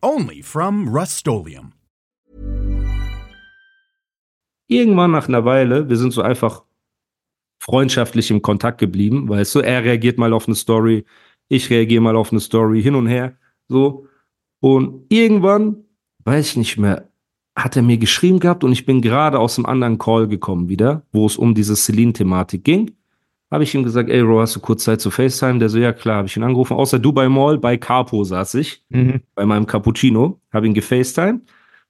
Only from Rust Irgendwann nach einer Weile, wir sind so einfach freundschaftlich im Kontakt geblieben, weißt du, er reagiert mal auf eine Story, ich reagiere mal auf eine Story, hin und her, so. Und irgendwann, weiß ich nicht mehr, hat er mir geschrieben gehabt und ich bin gerade aus einem anderen Call gekommen wieder, wo es um diese Celine-Thematik ging. Habe ich ihm gesagt, ey, Ro, hast du kurz Zeit zu FaceTime? Der so, ja klar, habe ich ihn angerufen. Außer Dubai Mall, bei Capo saß ich, mhm. bei meinem Cappuccino, habe ihn gefacetime.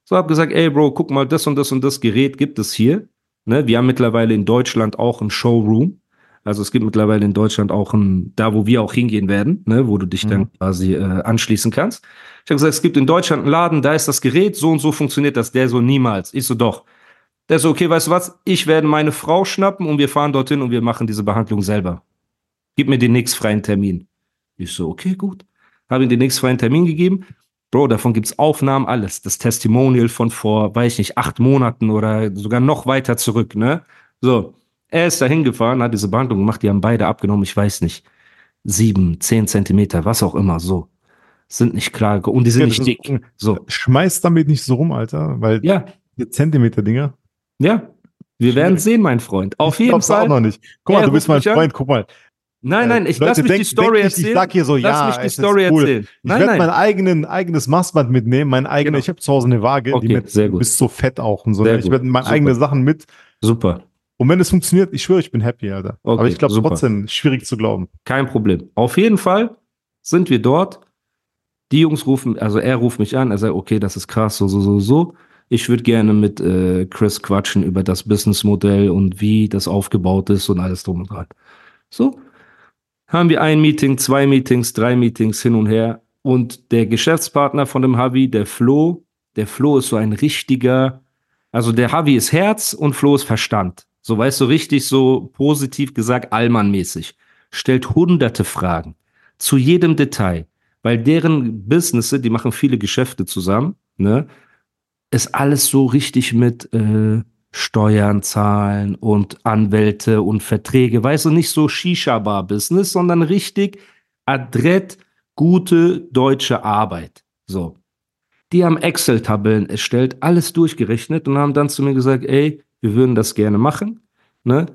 So, habe gesagt, ey, Bro, guck mal, das und das und das Gerät gibt es hier. Ne? Wir haben mittlerweile in Deutschland auch ein Showroom. Also es gibt mittlerweile in Deutschland auch ein, da wo wir auch hingehen werden, ne, wo du dich mhm. dann quasi äh, anschließen kannst. Ich habe gesagt, es gibt in Deutschland einen Laden, da ist das Gerät, so und so funktioniert das, der so niemals. Ich so, doch. Der so, okay, weißt du was, ich werde meine Frau schnappen und wir fahren dorthin und wir machen diese Behandlung selber. Gib mir den nächsten freien Termin. Ich so, okay, gut. Habe ihm den nächsten freien Termin gegeben. Bro, davon gibt's Aufnahmen, alles. Das Testimonial von vor, weiß ich nicht, acht Monaten oder sogar noch weiter zurück, ne? So. Er ist da hingefahren, hat diese Behandlung gemacht, die haben beide abgenommen, ich weiß nicht, sieben, zehn Zentimeter, was auch immer, so. Sind nicht klar und die sind ja, nicht dick. So. Schmeiß damit nicht so rum, Alter, weil ja. die Zentimeter-Dinger. Ja, wir werden sehen, mein Freund. Auf ich jeden Fall. auch noch nicht. Guck mal, du bist mein Freund, guck mal. Nein, nein, ich äh, lass mich denk, die Story erzählen. Ich sag hier so, lass ja, mich die Story cool. erzählen. Ich werde mein eigenen, eigenes Maßband mitnehmen, mein eigenes, genau. ich habe zu Hause eine Waage, okay, die mit, sehr gut. bist so fett auch und so. Sehr ich werde meine eigenen Sachen mit. Super. Und wenn es funktioniert, ich schwöre, ich bin happy, Alter. Okay, Aber ich glaube trotzdem, schwierig zu glauben. Kein Problem. Auf jeden Fall sind wir dort. Die Jungs rufen, also er ruft mich an, er sagt, okay, das ist krass, so, so, so, so. Ich würde gerne mit äh, Chris quatschen über das Businessmodell und wie das aufgebaut ist und alles drum und dran. So. Haben wir ein Meeting, zwei Meetings, drei Meetings hin und her. Und der Geschäftspartner von dem Havi, der Flo, der Flo ist so ein richtiger, also der Havi ist Herz und Flo ist Verstand. So weißt du, richtig so positiv gesagt, Allmann-mäßig. Stellt hunderte Fragen zu jedem Detail, weil deren Businesse, die machen viele Geschäfte zusammen, ne, ist alles so richtig mit äh, Steuern zahlen und Anwälte und Verträge, weißt du, nicht so Shisha-Bar-Business, sondern richtig adrett gute deutsche Arbeit. So. Die haben Excel-Tabellen erstellt, alles durchgerechnet und haben dann zu mir gesagt, ey, wir würden das gerne machen, ne?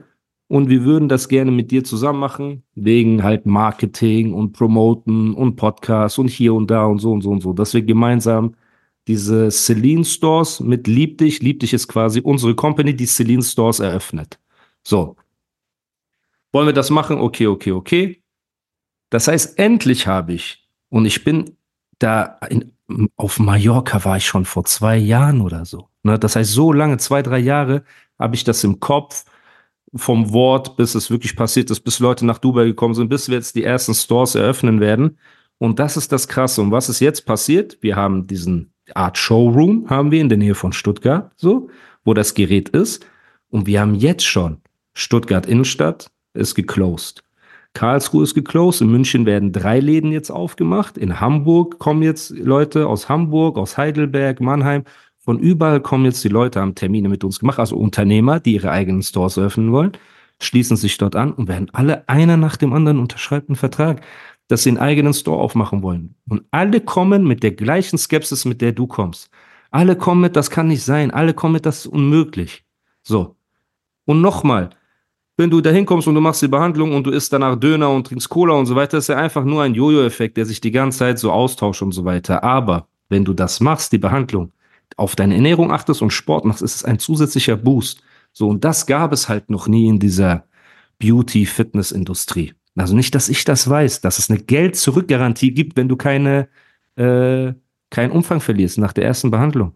Und wir würden das gerne mit dir zusammen machen, wegen halt Marketing und Promoten und Podcasts und hier und da und so und so und so, dass wir gemeinsam diese Celine Stores mit Lieb dich, Lieb dich ist quasi unsere Company, die Celine Stores eröffnet. So. Wollen wir das machen? Okay, okay, okay. Das heißt, endlich habe ich, und ich bin da in, auf Mallorca war ich schon vor zwei Jahren oder so. Ne? Das heißt, so lange, zwei, drei Jahre, habe ich das im Kopf vom Wort, bis es wirklich passiert ist, bis Leute nach Dubai gekommen sind, bis wir jetzt die ersten Stores eröffnen werden. Und das ist das Krasse. Und was ist jetzt passiert? Wir haben diesen Art Showroom, haben wir in der Nähe von Stuttgart, so, wo das Gerät ist. Und wir haben jetzt schon Stuttgart Innenstadt ist geclosed. Karlsruhe ist geclosed. In München werden drei Läden jetzt aufgemacht. In Hamburg kommen jetzt Leute aus Hamburg, aus Heidelberg, Mannheim. Von überall kommen jetzt die Leute, haben Termine mit uns gemacht, also Unternehmer, die ihre eigenen Stores öffnen wollen, schließen sich dort an und werden alle einer nach dem anderen unterschreibt einen Vertrag, dass sie einen eigenen Store aufmachen wollen. Und alle kommen mit der gleichen Skepsis, mit der du kommst. Alle kommen mit, das kann nicht sein. Alle kommen mit, das ist unmöglich. So. Und nochmal, wenn du da hinkommst und du machst die Behandlung und du isst danach Döner und trinkst Cola und so weiter, ist ja einfach nur ein Jojo-Effekt, der sich die ganze Zeit so austauscht und so weiter. Aber wenn du das machst, die Behandlung, auf deine Ernährung achtest und Sport machst, ist es ein zusätzlicher Boost. So, und das gab es halt noch nie in dieser Beauty-Fitness-Industrie. Also nicht, dass ich das weiß, dass es eine Geld-Zurück-Garantie gibt, wenn du keine, äh, keinen Umfang verlierst nach der ersten Behandlung.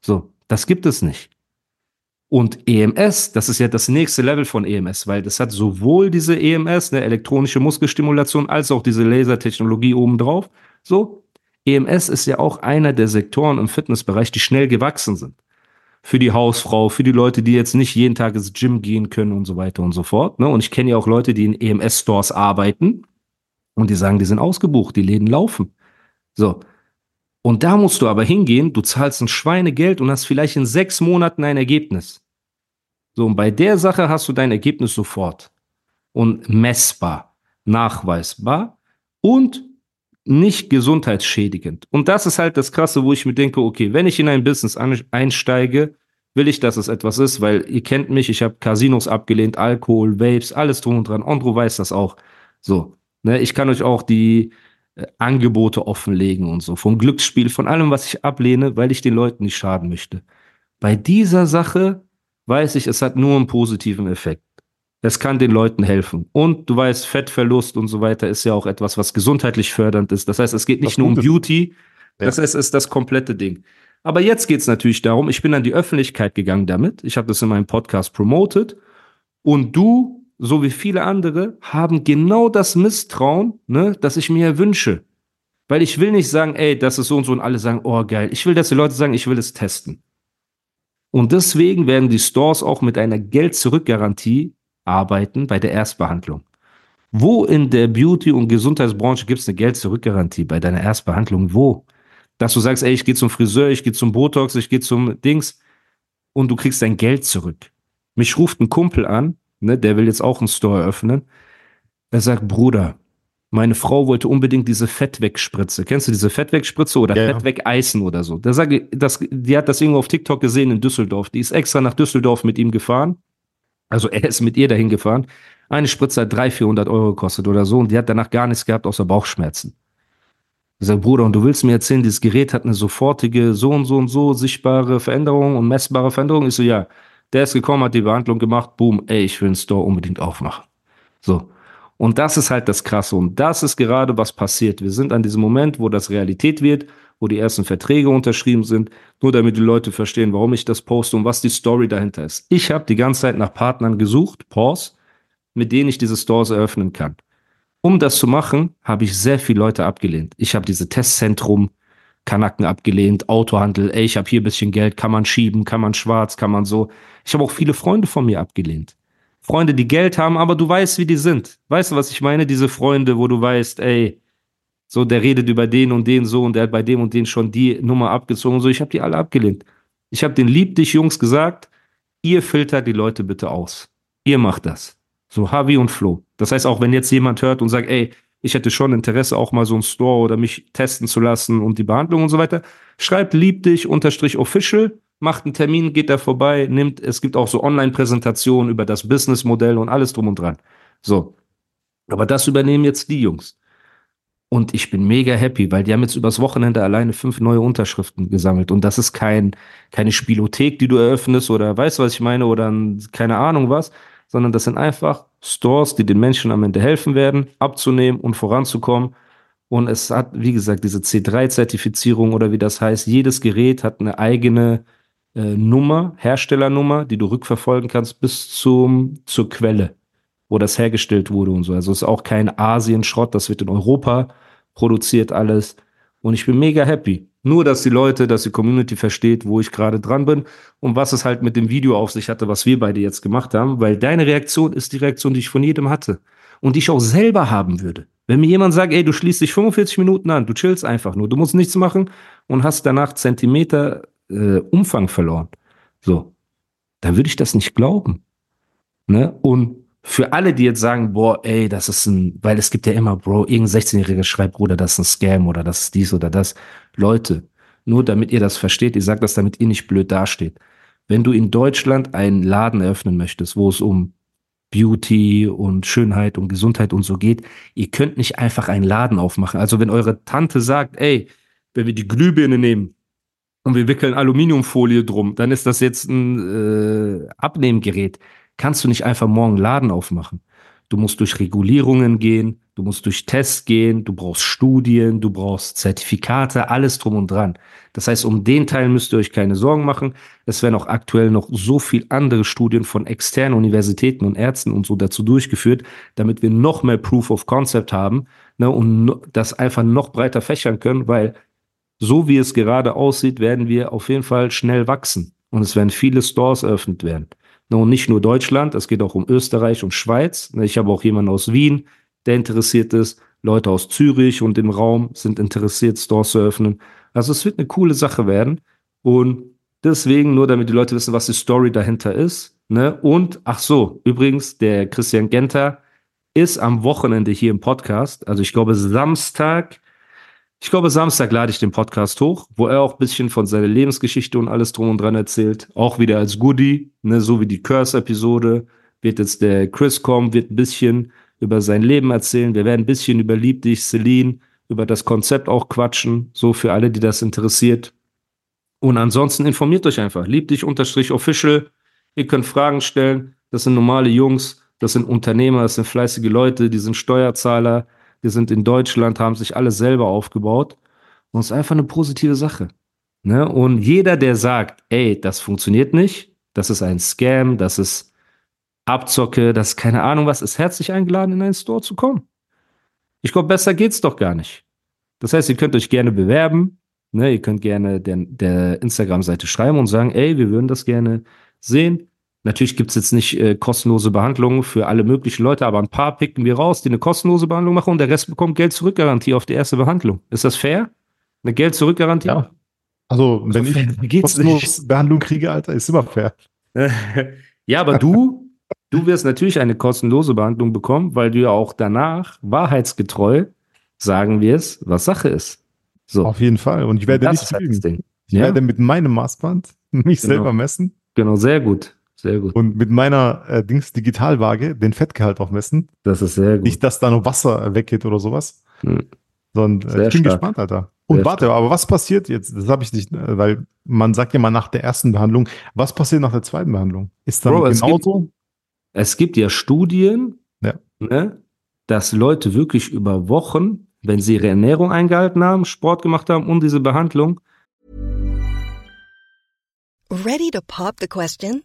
So, das gibt es nicht. Und EMS, das ist ja das nächste Level von EMS, weil das hat sowohl diese EMS, eine elektronische Muskelstimulation, als auch diese Lasertechnologie obendrauf. So, EMS ist ja auch einer der Sektoren im Fitnessbereich, die schnell gewachsen sind. Für die Hausfrau, für die Leute, die jetzt nicht jeden Tag ins Gym gehen können und so weiter und so fort. Ne? Und ich kenne ja auch Leute, die in EMS-Stores arbeiten und die sagen, die sind ausgebucht, die Läden laufen. So. Und da musst du aber hingehen, du zahlst ein Schweinegeld und hast vielleicht in sechs Monaten ein Ergebnis. So, und bei der Sache hast du dein Ergebnis sofort. Und messbar, nachweisbar und nicht gesundheitsschädigend. Und das ist halt das Krasse, wo ich mir denke, okay, wenn ich in ein Business einsteige, will ich, dass es etwas ist, weil ihr kennt mich, ich habe Casinos abgelehnt, Alkohol, Vapes, alles drum und dran. Andro weiß das auch. So, ne, ich kann euch auch die äh, Angebote offenlegen und so, vom Glücksspiel, von allem, was ich ablehne, weil ich den Leuten nicht schaden möchte. Bei dieser Sache weiß ich, es hat nur einen positiven Effekt. Es kann den Leuten helfen. Und du weißt, Fettverlust und so weiter ist ja auch etwas, was gesundheitlich fördernd ist. Das heißt, es geht nicht nur um Beauty, das heißt, es ist das komplette Ding. Aber jetzt geht es natürlich darum, ich bin an die Öffentlichkeit gegangen damit. Ich habe das in meinem Podcast promoted. Und du, so wie viele andere, haben genau das Misstrauen, ne, das ich mir wünsche. Weil ich will nicht sagen, ey, das ist so und so und alle sagen, oh geil. Ich will, dass die Leute sagen, ich will es testen. Und deswegen werden die Stores auch mit einer Geld-Zurück-Garantie arbeiten bei der Erstbehandlung. Wo in der Beauty- und Gesundheitsbranche gibt es eine Geld-Zurück-Garantie bei deiner Erstbehandlung? Wo? Dass du sagst, ey, ich gehe zum Friseur, ich gehe zum Botox, ich gehe zum Dings und du kriegst dein Geld zurück. Mich ruft ein Kumpel an, ne, der will jetzt auch einen Store eröffnen. Er sagt, Bruder, meine Frau wollte unbedingt diese Fettwegspritze. Kennst du diese Fettwegspritze oder ja, Fettwegeisen oder so? Der sagt, das, die hat das irgendwo auf TikTok gesehen in Düsseldorf. Die ist extra nach Düsseldorf mit ihm gefahren also er ist mit ihr dahin gefahren. Eine Spritze hat 300, 400 Euro gekostet oder so und die hat danach gar nichts gehabt außer Bauchschmerzen. Ich sage, Bruder, und du willst mir erzählen, dieses Gerät hat eine sofortige so und so und so sichtbare Veränderung und messbare Veränderung? Ich so, ja. Der ist gekommen, hat die Behandlung gemacht, boom, ey, ich will einen Store unbedingt aufmachen. So. Und das ist halt das Krasse. Und das ist gerade, was passiert. Wir sind an diesem Moment, wo das Realität wird wo die ersten Verträge unterschrieben sind, nur damit die Leute verstehen, warum ich das poste und was die Story dahinter ist. Ich habe die ganze Zeit nach Partnern gesucht, Pause, mit denen ich diese Stores eröffnen kann. Um das zu machen, habe ich sehr viele Leute abgelehnt. Ich habe diese Testzentrum Kanacken abgelehnt, Autohandel, ey, ich habe hier ein bisschen Geld, kann man schieben, kann man schwarz, kann man so. Ich habe auch viele Freunde von mir abgelehnt. Freunde, die Geld haben, aber du weißt, wie die sind. Weißt du, was ich meine? Diese Freunde, wo du weißt, ey, so, der redet über den und den so und der hat bei dem und den schon die Nummer abgezogen. So, ich habe die alle abgelehnt. Ich habe den Lieb dich Jungs gesagt, ihr filtert die Leute bitte aus. Ihr macht das. So, Harvey und Flo. Das heißt, auch wenn jetzt jemand hört und sagt, ey, ich hätte schon Interesse, auch mal so ein Store oder mich testen zu lassen und die Behandlung und so weiter, schreibt lieb dich unterstrich official, macht einen Termin, geht da vorbei, nimmt, es gibt auch so Online-Präsentationen über das Businessmodell und alles drum und dran. So. Aber das übernehmen jetzt die Jungs. Und ich bin mega happy, weil die haben jetzt übers Wochenende alleine fünf neue Unterschriften gesammelt. Und das ist kein, keine Spielothek, die du eröffnest oder weißt was ich meine, oder ein, keine Ahnung was, sondern das sind einfach Stores, die den Menschen am Ende helfen werden, abzunehmen und voranzukommen. Und es hat, wie gesagt, diese C3-Zertifizierung oder wie das heißt, jedes Gerät hat eine eigene äh, Nummer, Herstellernummer, die du rückverfolgen kannst bis zum, zur Quelle, wo das hergestellt wurde und so. Also es ist auch kein Asien-Schrott, das wird in Europa produziert alles. Und ich bin mega happy. Nur, dass die Leute, dass die Community versteht, wo ich gerade dran bin und was es halt mit dem Video auf sich hatte, was wir beide jetzt gemacht haben, weil deine Reaktion ist die Reaktion, die ich von jedem hatte und die ich auch selber haben würde. Wenn mir jemand sagt, ey, du schließt dich 45 Minuten an, du chillst einfach nur, du musst nichts machen und hast danach Zentimeter äh, Umfang verloren, so, dann würde ich das nicht glauben. Ne? Und für alle, die jetzt sagen, boah, ey, das ist ein, weil es gibt ja immer, Bro, irgendein 16-Jähriger schreibt, Bruder, das ist ein Scam oder das ist dies oder das. Leute, nur damit ihr das versteht, ich sage das, damit ihr nicht blöd dasteht. Wenn du in Deutschland einen Laden eröffnen möchtest, wo es um Beauty und Schönheit und Gesundheit und so geht, ihr könnt nicht einfach einen Laden aufmachen. Also wenn eure Tante sagt, ey, wenn wir die Glühbirne nehmen und wir wickeln Aluminiumfolie drum, dann ist das jetzt ein äh, Abnehmgerät kannst du nicht einfach morgen Laden aufmachen. Du musst durch Regulierungen gehen, du musst durch Tests gehen, du brauchst Studien, du brauchst Zertifikate, alles drum und dran. Das heißt, um den Teil müsst ihr euch keine Sorgen machen. Es werden auch aktuell noch so viel andere Studien von externen Universitäten und Ärzten und so dazu durchgeführt, damit wir noch mehr Proof of Concept haben ne, und das einfach noch breiter fächern können, weil so wie es gerade aussieht, werden wir auf jeden Fall schnell wachsen. Und es werden viele Stores eröffnet werden. Und nicht nur Deutschland, es geht auch um Österreich und Schweiz. Ich habe auch jemanden aus Wien, der interessiert ist. Leute aus Zürich und dem Raum sind interessiert, Stores zu öffnen. Also es wird eine coole Sache werden. Und deswegen, nur damit die Leute wissen, was die Story dahinter ist. Ne? Und, ach so, übrigens, der Christian Genter ist am Wochenende hier im Podcast. Also ich glaube Samstag, ich glaube Samstag lade ich den Podcast hoch, wo er auch ein bisschen von seiner Lebensgeschichte und alles drum und dran erzählt. Auch wieder als Goodie, ne? so wie die Curse-Episode. Wird jetzt der Chris kommen, wird ein bisschen über sein Leben erzählen. Wir werden ein bisschen über Lieb dich, Celine, über das Konzept auch quatschen, so für alle, die das interessiert. Und ansonsten informiert euch einfach. Lieb dich unterstrich official. Ihr könnt Fragen stellen. Das sind normale Jungs, das sind Unternehmer, das sind fleißige Leute, die sind Steuerzahler, die sind in Deutschland, haben sich alle selber aufgebaut. Und es ist einfach eine positive Sache. Ne? Und jeder, der sagt, ey, das funktioniert nicht, das ist ein Scam, das ist abzocke, das keine Ahnung was, ist herzlich eingeladen, in einen Store zu kommen. Ich glaube, besser geht's doch gar nicht. Das heißt, ihr könnt euch gerne bewerben. Ne, ihr könnt gerne der, der Instagram-Seite schreiben und sagen, ey, wir würden das gerne sehen. Natürlich gibt's jetzt nicht äh, kostenlose Behandlungen für alle möglichen Leute, aber ein paar picken wir raus, die eine kostenlose Behandlung machen und der Rest bekommt Geld-Zurück-Garantie auf die erste Behandlung. Ist das fair? Eine Geld-Zurück-Garantie? Ja. Also, wenn also, ich kostenlose Behandlung kriege, Alter, ist immer fair. ja, aber du Du wirst natürlich eine kostenlose Behandlung bekommen, weil du ja auch danach wahrheitsgetreu sagen wirst, was Sache ist. So. Auf jeden Fall. Und ich werde nicht halt. Ich ja. werde mit meinem Maßband mich genau. selber messen. Genau, sehr gut. Sehr gut. Und mit meiner äh, Dings Digitalwaage den Fettgehalt auch messen. Das ist sehr gut. Nicht, dass da noch Wasser weggeht oder sowas. Hm. Sondern äh, ich bin stark. gespannt, Alter. Und sehr warte, stark. aber was passiert jetzt? Das habe ich nicht, äh, weil man sagt ja mal nach der ersten Behandlung, was passiert nach der zweiten Behandlung? Ist dann Bro, genauso? Es gibt ja Studien, ja. Ne, dass Leute wirklich über Wochen, wenn sie ihre Ernährung eingehalten haben, Sport gemacht haben und diese Behandlung. Ready to pop the question?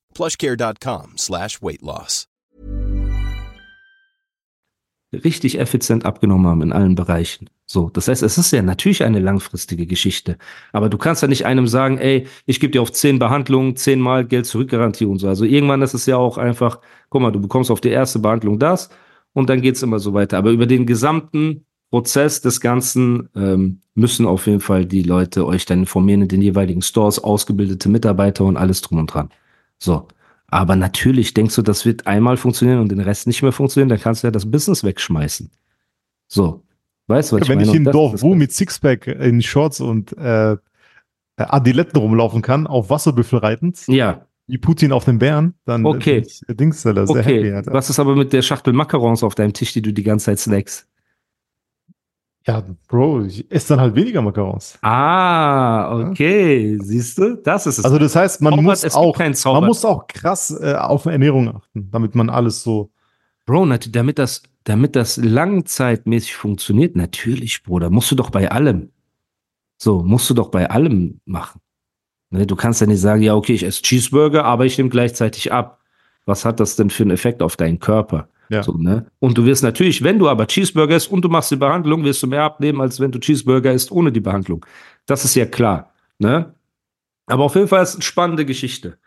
plushcare.com slash weight loss. Richtig effizient abgenommen haben in allen Bereichen. So, das heißt, es ist ja natürlich eine langfristige Geschichte. Aber du kannst ja nicht einem sagen, ey, ich gebe dir auf zehn Behandlungen zehnmal Geld zurückgarantie und so. Also irgendwann ist es ja auch einfach, guck mal, du bekommst auf die erste Behandlung das und dann geht's immer so weiter. Aber über den gesamten Prozess des Ganzen ähm, müssen auf jeden Fall die Leute euch dann informieren in den jeweiligen Stores, ausgebildete Mitarbeiter und alles drum und dran. So. Aber natürlich denkst du, das wird einmal funktionieren und den Rest nicht mehr funktionieren, dann kannst du ja das Business wegschmeißen. So. Weißt du, was Wenn ich, meine? ich in Dorf Wu mit Sixpack in Shorts und äh, Adiletten rumlaufen kann, auf Wasserbüffel reitend. Ja. Wie Putin auf den Bären, dann okay. ich Dings sehr okay. happy. Alter. Was ist aber mit der Schachtel Macarons auf deinem Tisch, die du die ganze Zeit snackst? Ja, Bro, ich esse dann halt weniger Macarons. Ah, okay. Ja. Siehst du? Das ist es. Also das heißt, man Zaubert, muss auch, man muss auch krass äh, auf Ernährung achten, damit man alles so. Bro, damit das damit das langzeitmäßig funktioniert, natürlich, Bruder, musst du doch bei allem. So, musst du doch bei allem machen. Ne, du kannst ja nicht sagen, ja, okay, ich esse Cheeseburger, aber ich nehme gleichzeitig ab. Was hat das denn für einen Effekt auf deinen Körper? Ja. So, ne? Und du wirst natürlich, wenn du aber Cheeseburger isst und du machst die Behandlung, wirst du mehr abnehmen, als wenn du Cheeseburger isst ohne die Behandlung. Das ist ja klar. Ne? Aber auf jeden Fall ist es eine spannende Geschichte.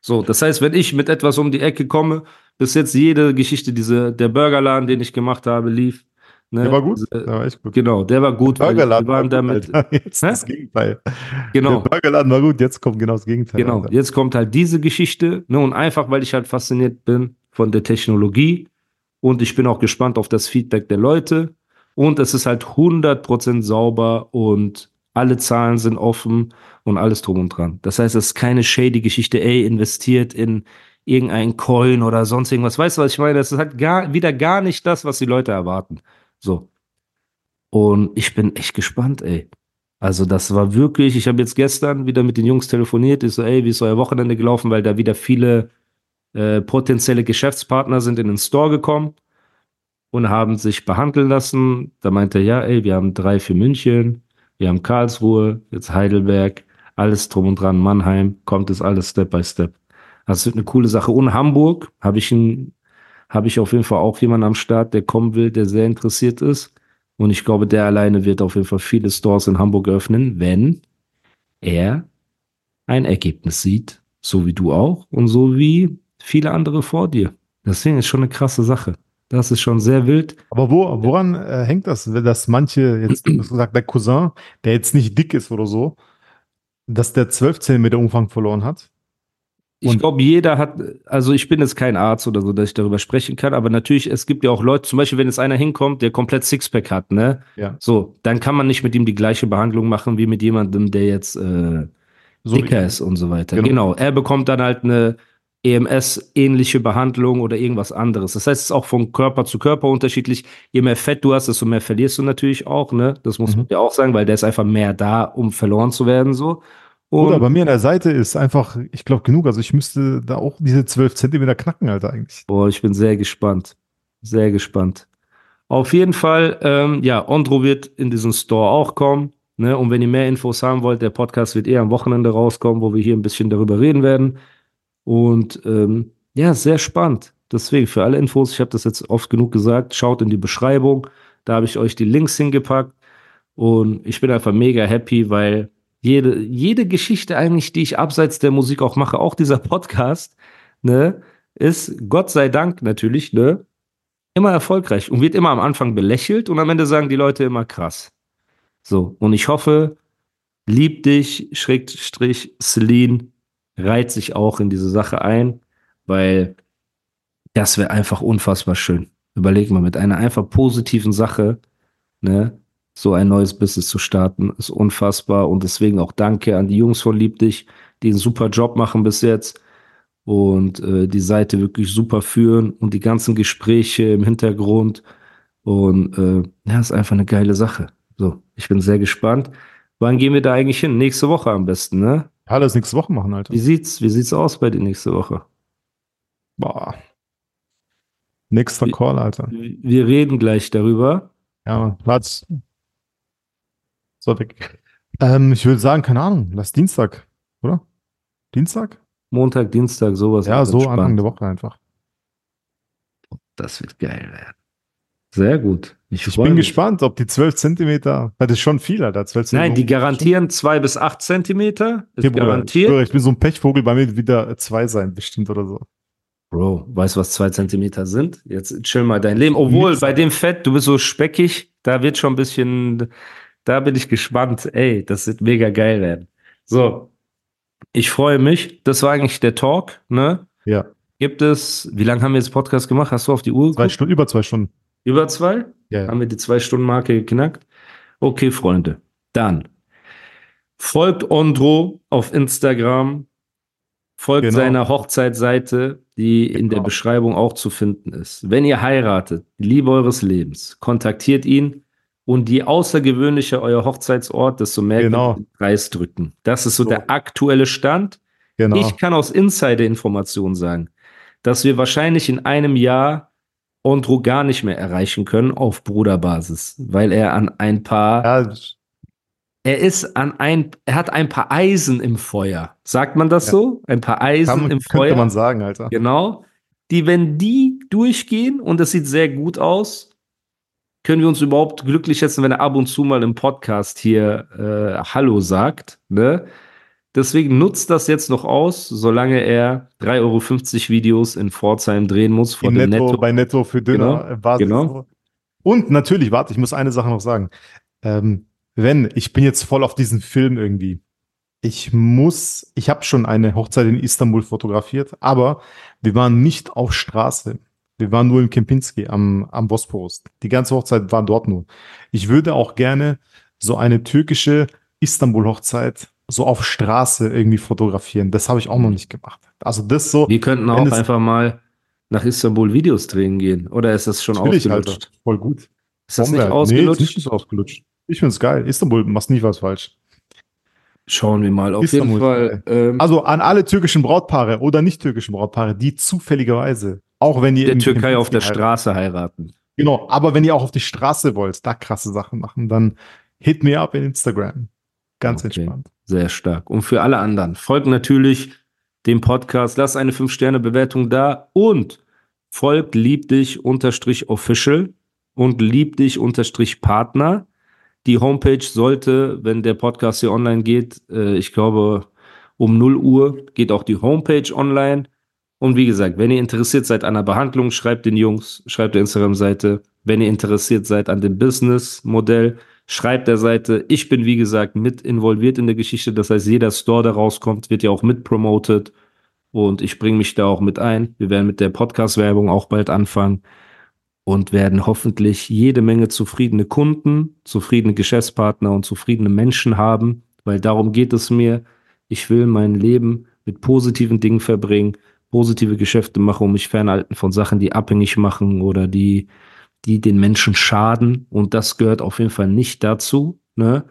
So, das heißt, wenn ich mit etwas um die Ecke komme, bis jetzt jede Geschichte, diese, der Burgerladen, den ich gemacht habe, lief. Ne? Der war gut. Der war echt gut. Genau, der war gut. Der Burgerladen wir waren war damit. gut, jetzt Hä? das Gegenteil. Genau. Der Burgerladen war gut, jetzt kommt genau das Gegenteil. Genau, Alter. jetzt kommt halt diese Geschichte. Ne? Und einfach, weil ich halt fasziniert bin von der Technologie und ich bin auch gespannt auf das Feedback der Leute. Und es ist halt 100% sauber und alle Zahlen sind offen und alles drum und dran. Das heißt, es ist keine shady Geschichte, ey, investiert in irgendein Coin oder sonst irgendwas. Weißt du, was ich meine? Das ist halt gar, wieder gar nicht das, was die Leute erwarten. So. Und ich bin echt gespannt, ey. Also das war wirklich, ich habe jetzt gestern wieder mit den Jungs telefoniert, ich so, ey, wie ist euer Wochenende gelaufen, weil da wieder viele äh, potenzielle Geschäftspartner sind in den Store gekommen und haben sich behandeln lassen. Da meinte er, ja, ey, wir haben drei für München, wir haben Karlsruhe, jetzt Heidelberg, alles drum und dran, Mannheim, kommt es alles Step by Step. Das also wird eine coole Sache. Und Hamburg habe ich ein, habe ich auf jeden Fall auch jemanden am Start, der kommen will, der sehr interessiert ist. Und ich glaube, der alleine wird auf jeden Fall viele Stores in Hamburg öffnen, wenn er ein Ergebnis sieht, so wie du auch und so wie viele andere vor dir. Deswegen ist schon eine krasse Sache. Das ist schon sehr wild. Aber wo, woran äh, hängt das, dass manche, jetzt gesagt, der Cousin, der jetzt nicht dick ist oder so, dass der 12 Zentimeter Umfang verloren hat? Ich glaube, jeder hat, also ich bin jetzt kein Arzt oder so, dass ich darüber sprechen kann, aber natürlich, es gibt ja auch Leute, zum Beispiel, wenn jetzt einer hinkommt, der komplett Sixpack hat, ne? Ja. So, dann kann man nicht mit ihm die gleiche Behandlung machen wie mit jemandem, der jetzt äh, so dicker ist und so weiter. Genau. genau. Er bekommt dann halt eine EMS-ähnliche Behandlung oder irgendwas anderes. Das heißt, es ist auch von Körper zu Körper unterschiedlich. Je mehr Fett du hast, desto mehr verlierst du natürlich auch, ne? Das muss mhm. man ja auch sagen, weil der ist einfach mehr da, um verloren zu werden, so. Und Oder bei mir an der Seite ist einfach, ich glaube, genug. Also ich müsste da auch diese 12 Zentimeter knacken, Alter, eigentlich. Boah, ich bin sehr gespannt. Sehr gespannt. Auf jeden Fall, ähm, ja, Ondro wird in diesen Store auch kommen. Ne? Und wenn ihr mehr Infos haben wollt, der Podcast wird eher am Wochenende rauskommen, wo wir hier ein bisschen darüber reden werden. Und ähm, ja, sehr spannend. Deswegen für alle Infos, ich habe das jetzt oft genug gesagt, schaut in die Beschreibung. Da habe ich euch die Links hingepackt. Und ich bin einfach mega happy, weil jede, jede Geschichte eigentlich, die ich abseits der Musik auch mache, auch dieser Podcast, ne, ist Gott sei Dank natürlich, ne, immer erfolgreich und wird immer am Anfang belächelt und am Ende sagen die Leute immer krass. So, und ich hoffe, lieb dich, Schrägstrich, Celine, reiht sich auch in diese Sache ein, weil das wäre einfach unfassbar schön. Überleg mal, mit einer einfach positiven Sache, ne, so ein neues Business zu starten, ist unfassbar und deswegen auch danke an die Jungs von Lieb dich, die einen super Job machen bis jetzt und äh, die Seite wirklich super führen und die ganzen Gespräche im Hintergrund und äh, ja, ist einfach eine geile Sache. So, ich bin sehr gespannt. Wann gehen wir da eigentlich hin? Nächste Woche am besten, ne? Ja, das nächste Woche machen, Alter. Wie sieht's, wie sieht's aus bei dir nächste Woche? Boah. Nächster Call, Alter. Wir reden gleich darüber. Ja, warte. So weg. Ähm, ich würde sagen, keine Ahnung, lass Dienstag, oder? Dienstag? Montag, Dienstag, sowas. Ja, so Anfang der Woche einfach. Das wird geil werden. Sehr gut. Ich, ich bin mich. gespannt, ob die 12 Zentimeter, das ist schon viel, Alter. 12 Zentimeter. Nein, die garantieren 2 bis 8 Zentimeter. Ist okay, garantiert. Ich, ich bin so ein Pechvogel, bei mir wieder 2 sein, bestimmt oder so. Bro, weißt du, was 2 Zentimeter sind? Jetzt chill mal dein Leben. Obwohl, Nichts. bei dem Fett, du bist so speckig, da wird schon ein bisschen, da bin ich gespannt. Ey, das wird mega geil werden. So, ich freue mich. Das war eigentlich der Talk, ne? Ja. Gibt es, wie lange haben wir jetzt Podcast gemacht? Hast du auf die Uhr? Zwei Stunden, über zwei Stunden. Über zwei? Ja. Haben wir die Zwei-Stunden-Marke geknackt? Okay, Freunde. Dann folgt Ondro auf Instagram, folgt genau. seiner Hochzeitsseite, die genau. in der genau. Beschreibung auch zu finden ist. Wenn ihr heiratet, Liebe eures Lebens, kontaktiert ihn und je außergewöhnlicher euer Hochzeitsort, desto mehr genau. den Preis drücken. Das ist so, so. der aktuelle Stand. Genau. Ich kann aus Insider-Informationen sagen, dass wir wahrscheinlich in einem Jahr Andro gar nicht mehr erreichen können auf Bruderbasis, weil er an ein paar ja. er ist an ein er hat ein paar Eisen im Feuer. Sagt man das ja. so? Ein paar Eisen Kann, im könnte Feuer. Könnte man sagen, Alter. Genau. Die wenn die durchgehen und es sieht sehr gut aus, können wir uns überhaupt glücklich schätzen, wenn er ab und zu mal im Podcast hier äh, Hallo sagt, ne? Deswegen nutzt das jetzt noch aus, solange er 3,50 Euro Videos in Pforzheim drehen muss. Vor in Netto, Netto, bei Netto für Döner. Genau, genau. Und natürlich, warte, ich muss eine Sache noch sagen. Ähm, wenn, ich bin jetzt voll auf diesen Film irgendwie. Ich muss, ich habe schon eine Hochzeit in Istanbul fotografiert, aber wir waren nicht auf Straße. Wir waren nur in Kempinski am, am Bosporus. Die ganze Hochzeit war dort nur. Ich würde auch gerne so eine türkische Istanbul-Hochzeit so auf Straße irgendwie fotografieren. Das habe ich auch noch nicht gemacht. Also das so. Wir könnten auch einfach mal nach Istanbul Videos drehen gehen. Oder ist das schon ausgelutscht? Alter, voll gut. Ist das nicht ausgelutscht? Nee, ist nicht ausgelutscht. Ich finde es geil. Istanbul machst nie was falsch. Schauen wir mal. Auf Istanbul, jeden Fall. Ähm, also an alle türkischen Brautpaare oder nicht türkischen Brautpaare, die zufälligerweise, auch wenn ihr in der Türkei auf der heiraten. Straße heiraten. Genau, aber wenn ihr auch auf die Straße wollt, da krasse Sachen machen, dann hit me up in Instagram. Ganz okay. entspannt. Sehr stark. Und für alle anderen, folgt natürlich dem Podcast, lasst eine 5-Sterne-Bewertung da und folgt lieb dich unterstrich official und lieb dich unterstrich Partner. Die Homepage sollte, wenn der Podcast hier online geht, äh, ich glaube um 0 Uhr geht auch die Homepage online. Und wie gesagt, wenn ihr interessiert seid an der Behandlung, schreibt den Jungs, schreibt der Instagram-Seite. Wenn ihr interessiert seid an dem Business-Modell, schreibt der Seite. Ich bin, wie gesagt, mit involviert in der Geschichte. Das heißt, jeder Store, der rauskommt, wird ja auch mit promoted. Und ich bringe mich da auch mit ein. Wir werden mit der Podcast-Werbung auch bald anfangen und werden hoffentlich jede Menge zufriedene Kunden, zufriedene Geschäftspartner und zufriedene Menschen haben, weil darum geht es mir. Ich will mein Leben mit positiven Dingen verbringen, positive Geschäfte machen und mich fernhalten von Sachen, die abhängig machen oder die die den Menschen schaden. Und das gehört auf jeden Fall nicht dazu. Ne?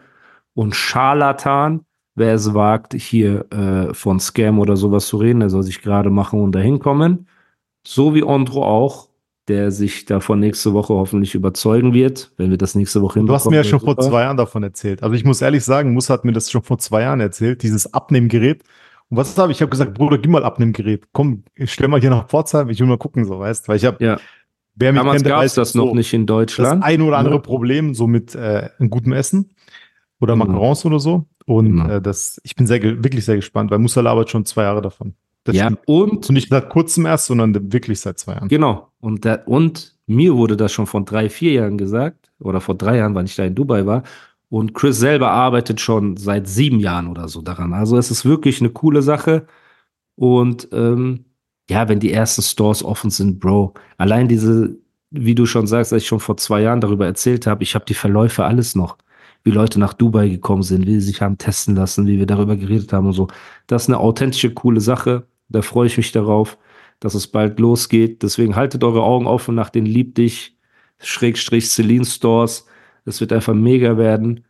Und Scharlatan, wer es wagt, hier äh, von Scam oder sowas zu reden, der soll sich gerade machen und dahin kommen. So wie Andro auch, der sich davon nächste Woche hoffentlich überzeugen wird, wenn wir das nächste Woche hinbekommen. Du hast mir ja schon super. vor zwei Jahren davon erzählt. Also ich muss ehrlich sagen, Musa hat mir das schon vor zwei Jahren erzählt, dieses Abnehmgerät. Und was habe ich? Ich habe gesagt, Bruder, gib mal Abnehmgerät. Komm, ich stell mal hier nach Pforzheim, ich will mal gucken, so weißt, weil ich habe ja. Wer mich Damals gab es das so noch nicht in Deutschland. Das ein oder andere ja. Problem, so mit äh, gutem Essen oder genau. Macarons oder so. Und genau. äh, das, ich bin sehr, wirklich sehr gespannt, weil Musala arbeitet schon zwei Jahre davon. Das ja, und, und nicht seit kurzem erst, sondern wirklich seit zwei Jahren. Genau. Und, da, und mir wurde das schon vor drei, vier Jahren gesagt, oder vor drei Jahren, weil ich da in Dubai war. Und Chris selber arbeitet schon seit sieben Jahren oder so daran. Also es ist wirklich eine coole Sache. Und ähm, ja, wenn die ersten Stores offen sind, Bro, allein diese, wie du schon sagst, als ich schon vor zwei Jahren darüber erzählt habe, ich habe die Verläufe alles noch. Wie Leute nach Dubai gekommen sind, wie sie sich haben testen lassen, wie wir darüber geredet haben und so. Das ist eine authentische, coole Sache. Da freue ich mich darauf, dass es bald losgeht. Deswegen haltet eure Augen offen nach den Lieb dich, Schrägstrich Celine Stores. Es wird einfach mega werden.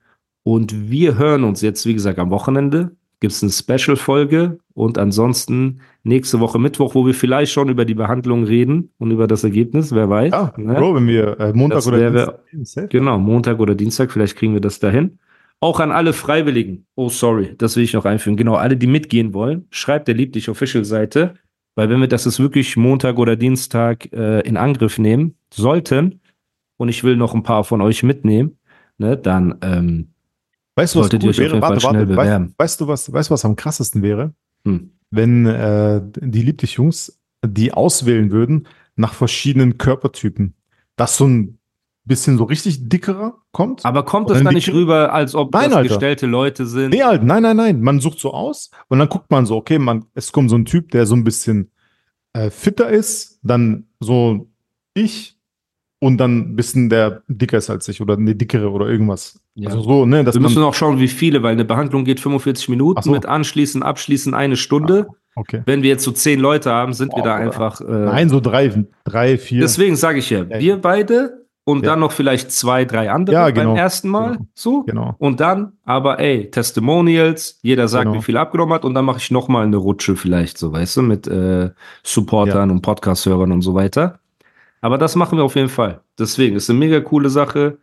Und wir hören uns jetzt, wie gesagt, am Wochenende gibt es eine Special-Folge und ansonsten nächste Woche Mittwoch, wo wir vielleicht schon über die Behandlung reden und über das Ergebnis, wer weiß. Ja, ne? Bro, wenn wir äh, Montag das oder Dienstag. Genau, Montag oder Dienstag, vielleicht kriegen wir das dahin. Auch an alle Freiwilligen. Oh, sorry, das will ich noch einführen. Genau, alle, die mitgehen wollen, schreibt der Lieb dich Official-Seite, weil wenn wir das jetzt wirklich Montag oder Dienstag äh, in Angriff nehmen sollten und ich will noch ein paar von euch mitnehmen, ne, dann ähm, Weißt du, was cool wäre? Warte, warte, weißt, weißt, du, was, weißt du, was am krassesten wäre? Hm. Wenn äh, die Lieblich-Jungs die auswählen würden nach verschiedenen Körpertypen. Dass so ein bisschen so richtig dickerer kommt. Aber kommt es da nicht rüber, als ob nein, das Alter. gestellte Leute sind? Nee, Alter, nein, nein, nein. Man sucht so aus und dann guckt man so, okay, man, es kommt so ein Typ, der so ein bisschen äh, fitter ist, dann so ich und dann ein bisschen der dicker ist als ich oder eine dickere oder irgendwas. Ja. Also so, ne, Wir müssen auch schauen, wie viele, weil eine Behandlung geht 45 Minuten so. mit anschließen, abschließen eine Stunde. Ah, okay. Wenn wir jetzt so zehn Leute haben, sind Boah, wir da einfach. Äh, Nein, so drei, drei, vier. Deswegen sage ich ja, wir beide und ja. dann noch vielleicht zwei, drei andere ja, genau. beim ersten Mal. Genau. So. Genau. Und dann, aber ey, Testimonials, jeder sagt, genau. wie viel abgenommen hat, und dann mache ich nochmal eine Rutsche vielleicht, so, weißt du, mit äh, Supportern ja. und Podcast-Hörern und so weiter. Aber das machen wir auf jeden Fall. Deswegen ist eine mega coole Sache.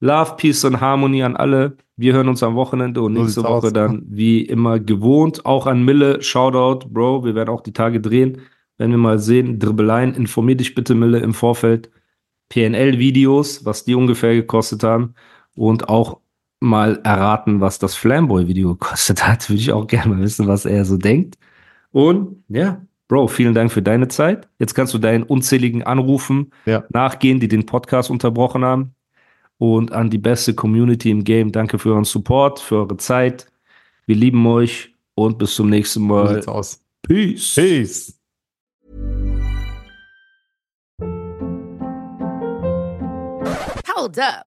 Love, Peace und Harmony an alle. Wir hören uns am Wochenende und nächste Woche aus. dann wie immer gewohnt. Auch an Mille, Shoutout, Bro. Wir werden auch die Tage drehen. Wenn wir mal sehen, Dribbeleien, informier dich bitte, Mille, im Vorfeld. PNL-Videos, was die ungefähr gekostet haben. Und auch mal erraten, was das Flamboy-Video gekostet hat. Würde ich auch gerne mal wissen, was er so denkt. Und ja, Bro, vielen Dank für deine Zeit. Jetzt kannst du deinen unzähligen Anrufen ja. nachgehen, die den Podcast unterbrochen haben. Und an die beste Community im Game, danke für euren Support, für eure Zeit. Wir lieben euch und bis zum nächsten Mal. So sieht's aus. Peace. Peace. Hold up.